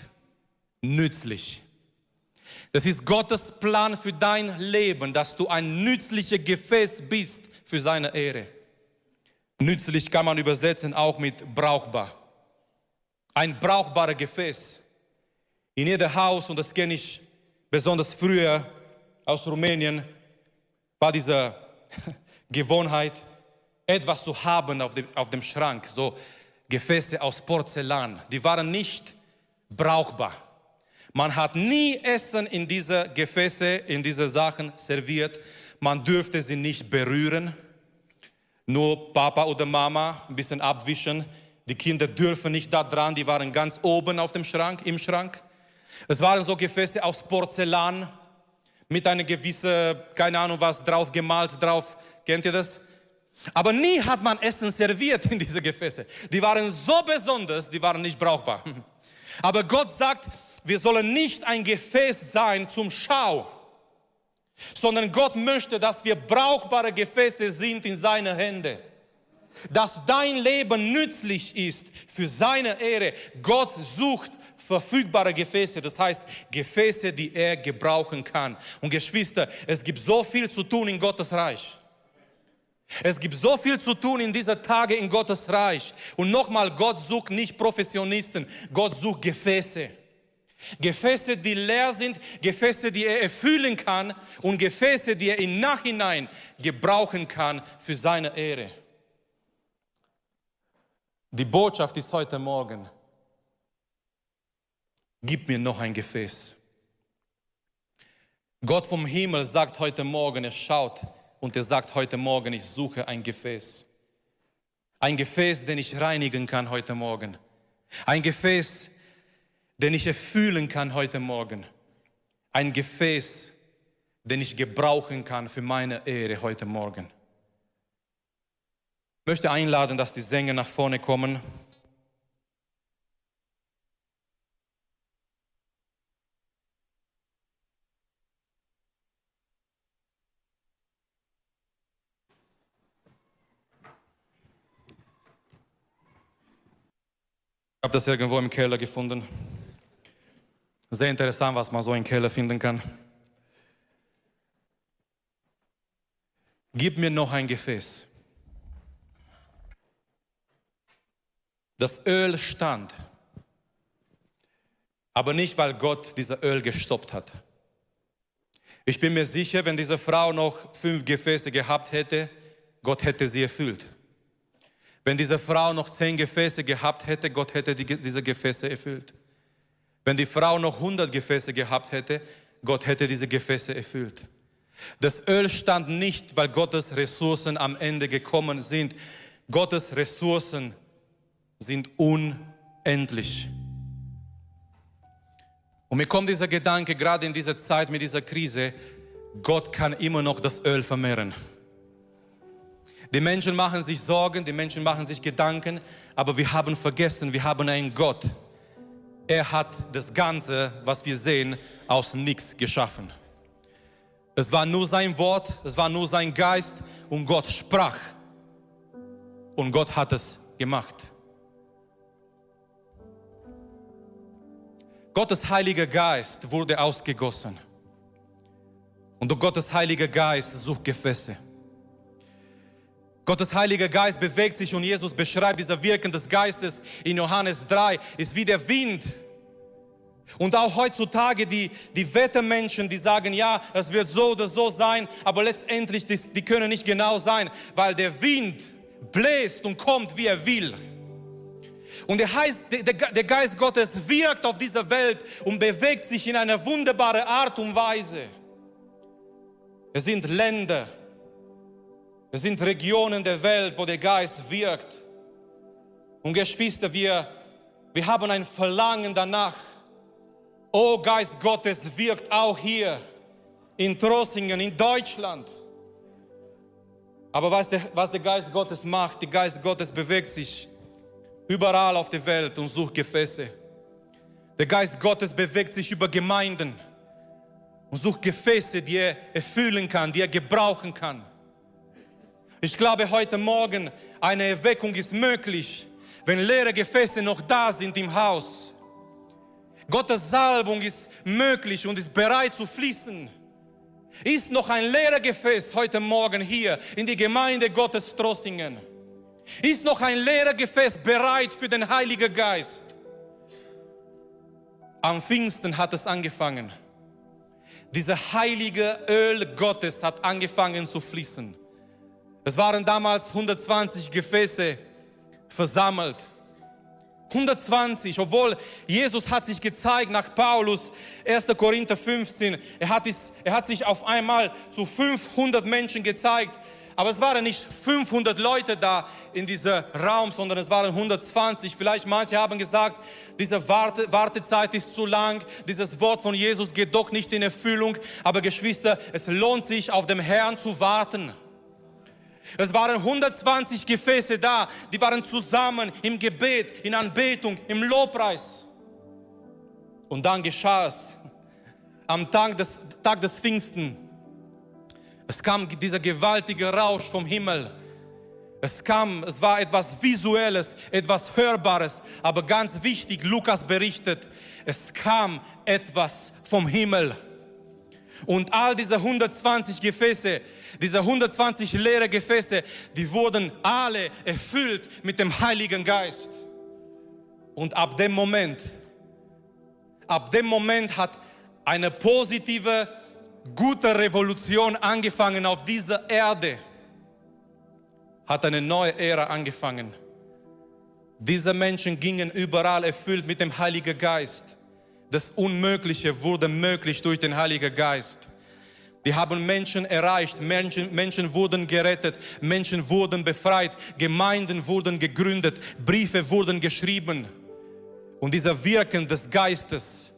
nützlich. Das ist Gottes Plan für dein Leben, dass du ein nützliches Gefäß bist für seine Ehre. Nützlich kann man übersetzen auch mit brauchbar ein brauchbares Gefäß. In jedem Haus, und das kenne ich besonders früher aus Rumänien, war diese Gewohnheit, etwas zu haben auf dem, auf dem Schrank, so Gefäße aus Porzellan. Die waren nicht brauchbar. Man hat nie Essen in diese Gefäße, in diese Sachen serviert. Man dürfte sie nicht berühren. Nur Papa oder Mama ein bisschen abwischen. Die Kinder dürfen nicht da dran, die waren ganz oben auf dem Schrank, im Schrank. Es waren so Gefäße aus Porzellan mit einer gewissen, keine Ahnung was, drauf gemalt, drauf. Kennt ihr das? Aber nie hat man Essen serviert in diese Gefäße. Die waren so besonders, die waren nicht brauchbar. Aber Gott sagt, wir sollen nicht ein Gefäß sein zum Schau, sondern Gott möchte, dass wir brauchbare Gefäße sind in seine Hände dass dein Leben nützlich ist für seine Ehre. Gott sucht verfügbare Gefäße, das heißt Gefäße, die er gebrauchen kann. Und Geschwister, es gibt so viel zu tun in Gottes Reich. Es gibt so viel zu tun in dieser Tage in Gottes Reich. Und nochmal, Gott sucht nicht Professionisten, Gott sucht Gefäße. Gefäße, die leer sind, Gefäße, die er erfüllen kann und Gefäße, die er im Nachhinein gebrauchen kann für seine Ehre. Die Botschaft ist heute Morgen, gib mir noch ein Gefäß. Gott vom Himmel sagt heute Morgen, er schaut und er sagt heute Morgen, ich suche ein Gefäß. Ein Gefäß, den ich reinigen kann heute Morgen. Ein Gefäß, den ich erfüllen kann heute Morgen. Ein Gefäß, den ich gebrauchen kann für meine Ehre heute Morgen möchte einladen, dass die Sänger nach vorne kommen. Habe das irgendwo im Keller gefunden. Sehr interessant, was man so im Keller finden kann. Gib mir noch ein Gefäß. Das Öl stand, aber nicht, weil Gott dieser Öl gestoppt hat. Ich bin mir sicher, wenn diese Frau noch fünf Gefäße gehabt hätte, Gott hätte sie erfüllt. Wenn diese Frau noch zehn Gefäße gehabt hätte, Gott hätte die, diese Gefäße erfüllt. Wenn die Frau noch hundert Gefäße gehabt hätte, Gott hätte diese Gefäße erfüllt. Das Öl stand nicht, weil Gottes Ressourcen am Ende gekommen sind. Gottes Ressourcen sind unendlich. Und mir kommt dieser Gedanke, gerade in dieser Zeit mit dieser Krise, Gott kann immer noch das Öl vermehren. Die Menschen machen sich Sorgen, die Menschen machen sich Gedanken, aber wir haben vergessen, wir haben einen Gott. Er hat das Ganze, was wir sehen, aus nichts geschaffen. Es war nur sein Wort, es war nur sein Geist und Gott sprach. Und Gott hat es gemacht. Gottes Heiliger Geist wurde ausgegossen. Und Gottes Heiliger Geist sucht Gefäße. Gottes Heiliger Geist bewegt sich und Jesus beschreibt dieser Wirken des Geistes in Johannes 3, ist wie der Wind. Und auch heutzutage die, die Wettermenschen, die sagen, ja, es wird so oder so sein, aber letztendlich, die, die können nicht genau sein, weil der Wind bläst und kommt, wie er will. Und der, heißt, der, der Geist Gottes wirkt auf dieser Welt und bewegt sich in einer wunderbaren Art und Weise. Es sind Länder, es sind Regionen der Welt, wo der Geist wirkt. Und Geschwister, wir, wir haben ein Verlangen danach. Oh Geist Gottes wirkt auch hier in Trossingen, in Deutschland. Aber was der, was der Geist Gottes macht, der Geist Gottes bewegt sich überall auf der Welt und sucht Gefäße. Der Geist Gottes bewegt sich über Gemeinden und sucht Gefäße, die er erfüllen kann, die er gebrauchen kann. Ich glaube, heute Morgen eine Erweckung ist möglich, wenn leere Gefäße noch da sind im Haus. Gottes Salbung ist möglich und ist bereit zu fließen. Ist noch ein leeres Gefäß heute Morgen hier in die Gemeinde Gottes Trossingen? Ist noch ein leeres Gefäß bereit für den Heiligen Geist? Am Pfingsten hat es angefangen. Dieser heilige Öl Gottes hat angefangen zu fließen. Es waren damals 120 Gefäße versammelt. 120, obwohl Jesus hat sich gezeigt nach Paulus, 1. Korinther 15, er hat, er hat sich auf einmal zu 500 Menschen gezeigt, aber es waren nicht 500 Leute da in diesem Raum, sondern es waren 120. Vielleicht manche haben gesagt, diese Warte, Wartezeit ist zu lang, dieses Wort von Jesus geht doch nicht in Erfüllung, aber Geschwister, es lohnt sich auf dem Herrn zu warten. Es waren 120 Gefäße da, die waren zusammen im Gebet, in Anbetung, im Lobpreis. Und dann geschah es am Tag des, Tag des Pfingsten. Es kam dieser gewaltige Rausch vom Himmel. Es kam, es war etwas Visuelles, etwas Hörbares, aber ganz wichtig, Lukas berichtet, es kam etwas vom Himmel. Und all diese 120 Gefäße, diese 120 leere Gefäße, die wurden alle erfüllt mit dem Heiligen Geist. Und ab dem Moment, ab dem Moment hat eine positive, gute Revolution angefangen auf dieser Erde. Hat eine neue Ära angefangen. Diese Menschen gingen überall erfüllt mit dem Heiligen Geist. Das Unmögliche wurde möglich durch den Heiligen Geist. Die haben Menschen erreicht, Menschen, Menschen wurden gerettet, Menschen wurden befreit, Gemeinden wurden gegründet, Briefe wurden geschrieben. Und dieser Wirken des Geistes,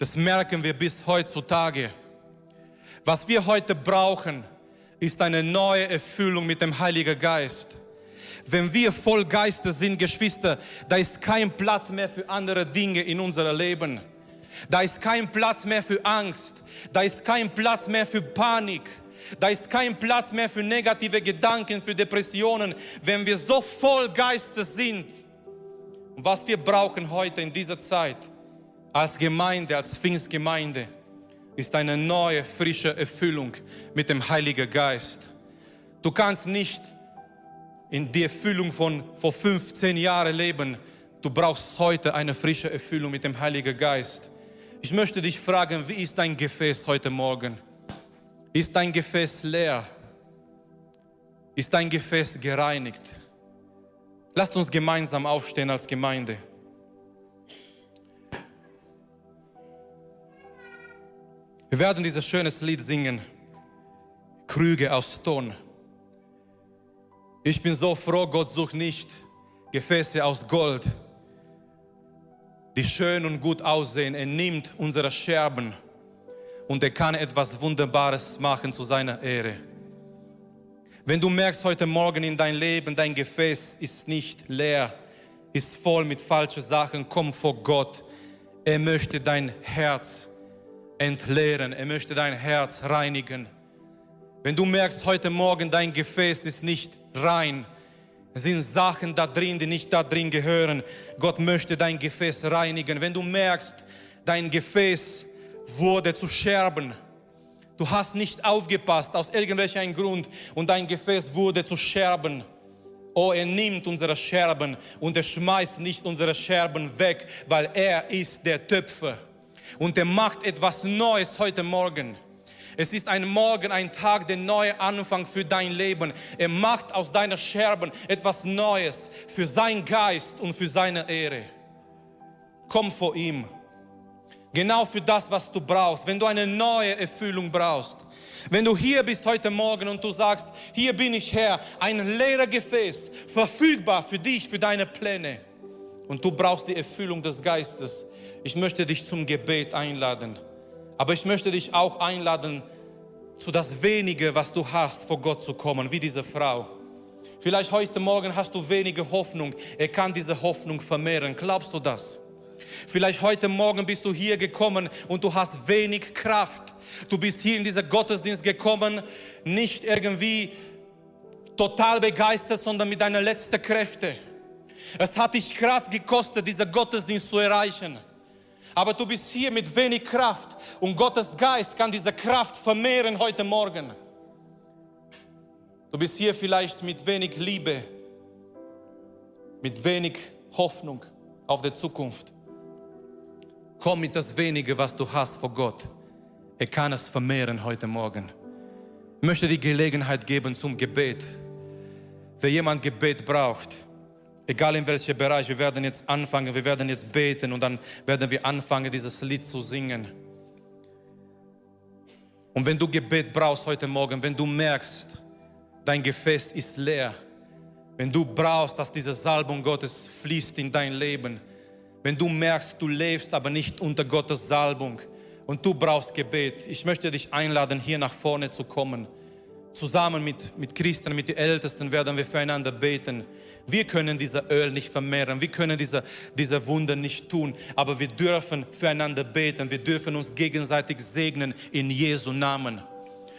das merken wir bis heutzutage. Was wir heute brauchen, ist eine neue Erfüllung mit dem Heiligen Geist. Wenn wir voll Geistes sind, Geschwister, da ist kein Platz mehr für andere Dinge in unserem Leben. Da ist kein Platz mehr für Angst. Da ist kein Platz mehr für Panik. Da ist kein Platz mehr für negative Gedanken, für Depressionen, wenn wir so voll Geistes sind. Und was wir brauchen heute in dieser Zeit als Gemeinde, als Pfingstgemeinde, ist eine neue, frische Erfüllung mit dem Heiligen Geist. Du kannst nicht in die Erfüllung von vor 15 Jahren leben. Du brauchst heute eine frische Erfüllung mit dem Heiligen Geist. Ich möchte dich fragen, wie ist dein Gefäß heute Morgen? Ist dein Gefäß leer? Ist dein Gefäß gereinigt? Lasst uns gemeinsam aufstehen als Gemeinde. Wir werden dieses schönes Lied singen. Krüge aus Ton. Ich bin so froh, Gott sucht nicht Gefäße aus Gold die schön und gut aussehen. Er nimmt unsere Scherben und er kann etwas Wunderbares machen zu seiner Ehre. Wenn du merkst heute Morgen in dein Leben, dein Gefäß ist nicht leer, ist voll mit falschen Sachen, komm vor Gott. Er möchte dein Herz entleeren, er möchte dein Herz reinigen. Wenn du merkst heute Morgen, dein Gefäß ist nicht rein, sind Sachen da drin, die nicht da drin gehören. Gott möchte dein Gefäß reinigen. Wenn du merkst, dein Gefäß wurde zu Scherben, du hast nicht aufgepasst aus irgendwelchem Grund und dein Gefäß wurde zu Scherben. Oh, er nimmt unsere Scherben und er schmeißt nicht unsere Scherben weg, weil er ist der Töpfer. Und er macht etwas Neues heute Morgen. Es ist ein Morgen, ein Tag, der neue Anfang für dein Leben. Er macht aus deiner Scherben etwas Neues für sein Geist und für seine Ehre. Komm vor ihm. Genau für das, was du brauchst. Wenn du eine neue Erfüllung brauchst. Wenn du hier bist heute Morgen und du sagst, hier bin ich Herr, ein leerer Gefäß, verfügbar für dich, für deine Pläne. Und du brauchst die Erfüllung des Geistes. Ich möchte dich zum Gebet einladen. Aber ich möchte dich auch einladen, zu das wenige, was du hast, vor Gott zu kommen, wie diese Frau. Vielleicht heute Morgen hast du wenige Hoffnung. Er kann diese Hoffnung vermehren. Glaubst du das? Vielleicht heute Morgen bist du hier gekommen und du hast wenig Kraft. Du bist hier in diesen Gottesdienst gekommen, nicht irgendwie total begeistert, sondern mit deinen letzten Kräften. Es hat dich Kraft gekostet, diesen Gottesdienst zu erreichen aber du bist hier mit wenig Kraft und Gottes Geist kann diese Kraft vermehren heute Morgen. Du bist hier vielleicht mit wenig Liebe, mit wenig Hoffnung auf die Zukunft. Komm mit das wenige, was du hast vor Gott. Er kann es vermehren heute Morgen. Ich möchte die Gelegenheit geben zum Gebet. Wer jemand Gebet braucht, Egal in welchem Bereich, wir werden jetzt anfangen, wir werden jetzt beten und dann werden wir anfangen, dieses Lied zu singen. Und wenn du Gebet brauchst heute Morgen, wenn du merkst, dein Gefäß ist leer, wenn du brauchst, dass diese Salbung Gottes fließt in dein Leben, wenn du merkst, du lebst aber nicht unter Gottes Salbung und du brauchst Gebet, ich möchte dich einladen, hier nach vorne zu kommen. Zusammen mit, mit Christen, mit den Ältesten werden wir füreinander beten. Wir können dieser Öl nicht vermehren, wir können diese, diese Wunder nicht tun, aber wir dürfen füreinander beten, wir dürfen uns gegenseitig segnen in Jesu Namen.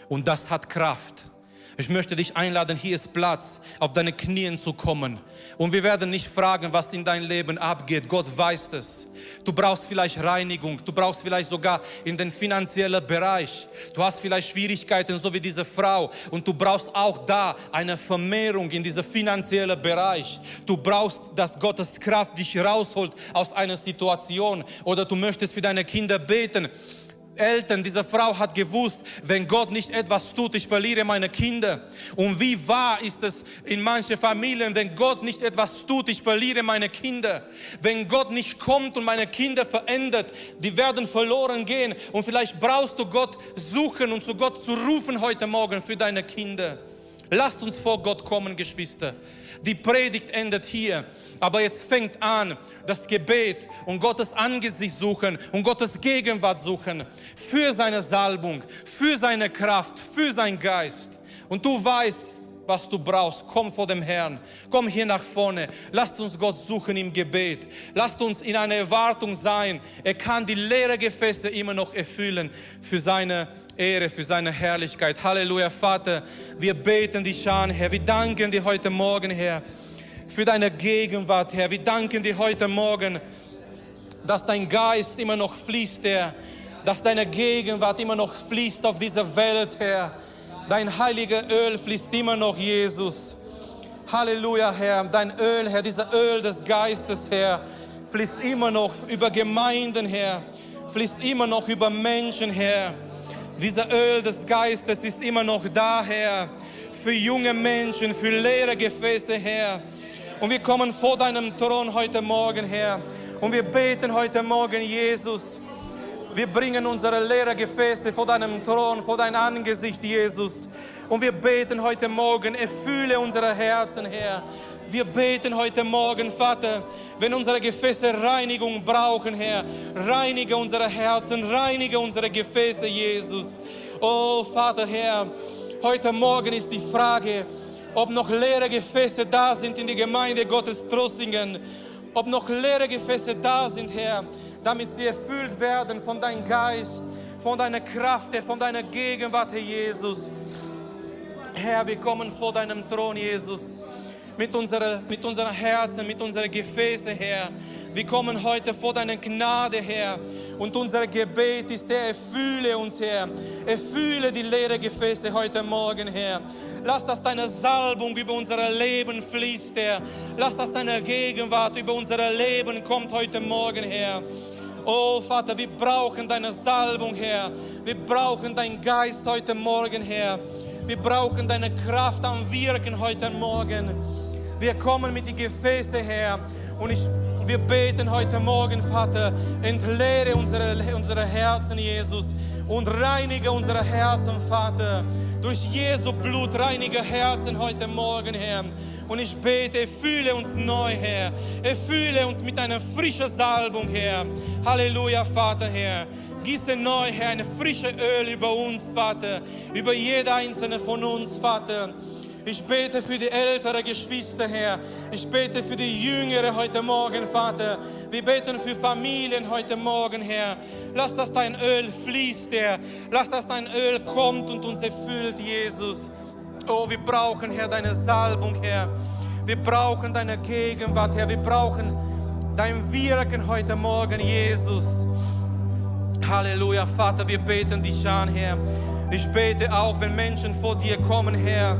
Und das hat Kraft. Ich möchte dich einladen, hier ist Platz, auf deine Knien zu kommen. Und wir werden nicht fragen, was in dein Leben abgeht. Gott weiß es. Du brauchst vielleicht Reinigung, du brauchst vielleicht sogar in den finanziellen Bereich. Du hast vielleicht Schwierigkeiten, so wie diese Frau. Und du brauchst auch da eine Vermehrung in diesem finanziellen Bereich. Du brauchst, dass Gottes Kraft dich rausholt aus einer Situation. Oder du möchtest für deine Kinder beten Eltern, diese Frau hat gewusst, wenn Gott nicht etwas tut, ich verliere meine Kinder. Und wie wahr ist es in manchen Familien, wenn Gott nicht etwas tut, ich verliere meine Kinder. Wenn Gott nicht kommt und meine Kinder verändert, die werden verloren gehen. Und vielleicht brauchst du Gott suchen und zu Gott zu rufen heute Morgen für deine Kinder. Lasst uns vor Gott kommen, Geschwister. Die Predigt endet hier. Aber jetzt fängt an das Gebet und Gottes Angesicht suchen und Gottes Gegenwart suchen für seine Salbung, für seine Kraft, für seinen Geist. Und du weißt, was du brauchst. Komm vor dem Herrn. Komm hier nach vorne. Lasst uns Gott suchen im Gebet. Lasst uns in einer Erwartung sein. Er kann die leeren Gefäße immer noch erfüllen für seine Ehre, für seine Herrlichkeit. Halleluja, Vater. Wir beten dich an, Herr. Wir danken dir heute Morgen, Herr für deine Gegenwart, Herr. Wir danken dir heute Morgen, dass dein Geist immer noch fließt, Herr. Dass deine Gegenwart immer noch fließt auf dieser Welt, Herr. Dein heiliger Öl fließt immer noch, Jesus. Halleluja, Herr. Dein Öl, Herr, dieser Öl des Geistes, Herr, fließt immer noch über Gemeinden, Herr. Fließt immer noch über Menschen, Herr. Dieser Öl des Geistes ist immer noch da, Herr. Für junge Menschen, für leere Gefäße, Herr. Und wir kommen vor deinem Thron heute Morgen, Herr. Und wir beten heute Morgen, Jesus. Wir bringen unsere leeren Gefäße vor deinem Thron, vor dein Angesicht, Jesus. Und wir beten heute Morgen, erfülle unsere Herzen, Herr. Wir beten heute Morgen, Vater, wenn unsere Gefäße Reinigung brauchen, Herr, reinige unsere Herzen, reinige unsere Gefäße, Jesus. Oh, Vater, Herr, heute Morgen ist die Frage, ob noch leere Gefäße da sind in die Gemeinde Gottes Trossingen, ob noch leere Gefäße da sind, Herr, damit sie erfüllt werden von deinem Geist, von deiner Kraft, von deiner Gegenwart, Herr Jesus. Herr, wir kommen vor deinem Thron, Jesus mit unseren mit unserer Herzen, mit unseren Gefäßen, Herr. Wir kommen heute vor deiner Gnade, Herr. Und unser Gebet ist, Herr, erfülle uns, Herr. Erfülle die leeren Gefäße heute Morgen, Herr. Lass, dass deine Salbung über unser Leben fließt, Herr. Lass, dass deine Gegenwart über unser Leben kommt heute Morgen, Herr. Oh Vater, wir brauchen deine Salbung, Herr. Wir brauchen deinen Geist heute Morgen, Herr. Wir brauchen deine Kraft am Wirken heute Morgen. Wir kommen mit den Gefäßen her und ich, wir beten heute Morgen, Vater, entleere unsere, unsere Herzen, Jesus, und reinige unsere Herzen, Vater. Durch Jesu Blut reinige Herzen heute Morgen, Herr. Und ich bete, erfülle uns neu, Herr. Erfülle uns mit einer frischen Salbung, Herr. Halleluja, Vater, Herr. Gieße neu, Herr, eine frische Öl über uns, Vater. Über jeder einzelne von uns, Vater. Ich bete für die älteren Geschwister, Herr. Ich bete für die Jüngere heute Morgen, Vater. Wir beten für Familien heute Morgen, Herr. Lass, dass dein Öl fließt, Herr. Lass, dass dein Öl kommt und uns erfüllt, Jesus. Oh, wir brauchen, Herr, deine Salbung, Herr. Wir brauchen deine Gegenwart, Herr. Wir brauchen dein Wirken heute Morgen, Jesus. Halleluja, Vater, wir beten dich an, Herr. Ich bete auch, wenn Menschen vor dir kommen, Herr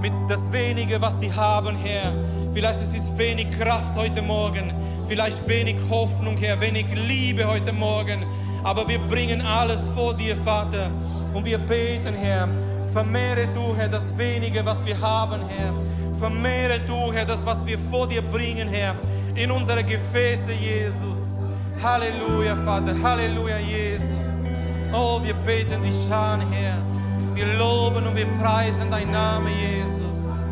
mit das wenige, was die haben, Herr. Vielleicht ist es wenig Kraft heute Morgen, vielleicht wenig Hoffnung, Herr, wenig Liebe heute Morgen. Aber wir bringen alles vor dir, Vater. Und wir beten, Herr, vermehre du, Herr, das wenige, was wir haben, Herr. Vermehre du, Herr, das, was wir vor dir bringen, Herr, in unsere Gefäße, Jesus. Halleluja, Vater. Halleluja, Jesus. Oh, wir beten dich an, Herr. Wir loben und wir preisen deinen Namen, Jesus.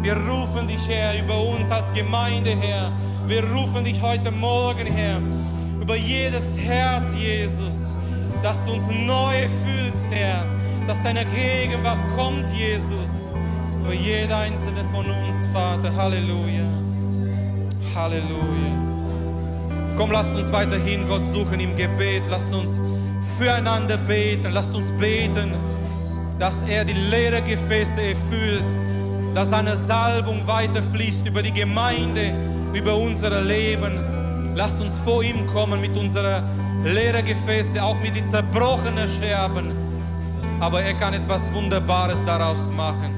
Wir rufen dich, Herr, über uns als Gemeinde, Herr. Wir rufen dich heute Morgen, Herr, über jedes Herz, Jesus, dass du uns neu fühlst, Herr, dass deine Gegenwart kommt, Jesus, über jeder einzelne von uns, Vater. Halleluja. Halleluja. Komm, lasst uns weiterhin Gott suchen im Gebet. Lasst uns füreinander beten. Lasst uns beten dass er die leeren Gefäße erfüllt, dass seine Salbung weiterfließt über die Gemeinde, über unser Leben. Lasst uns vor ihm kommen mit unseren leeren Gefäße, auch mit den zerbrochenen Scherben. Aber er kann etwas Wunderbares daraus machen.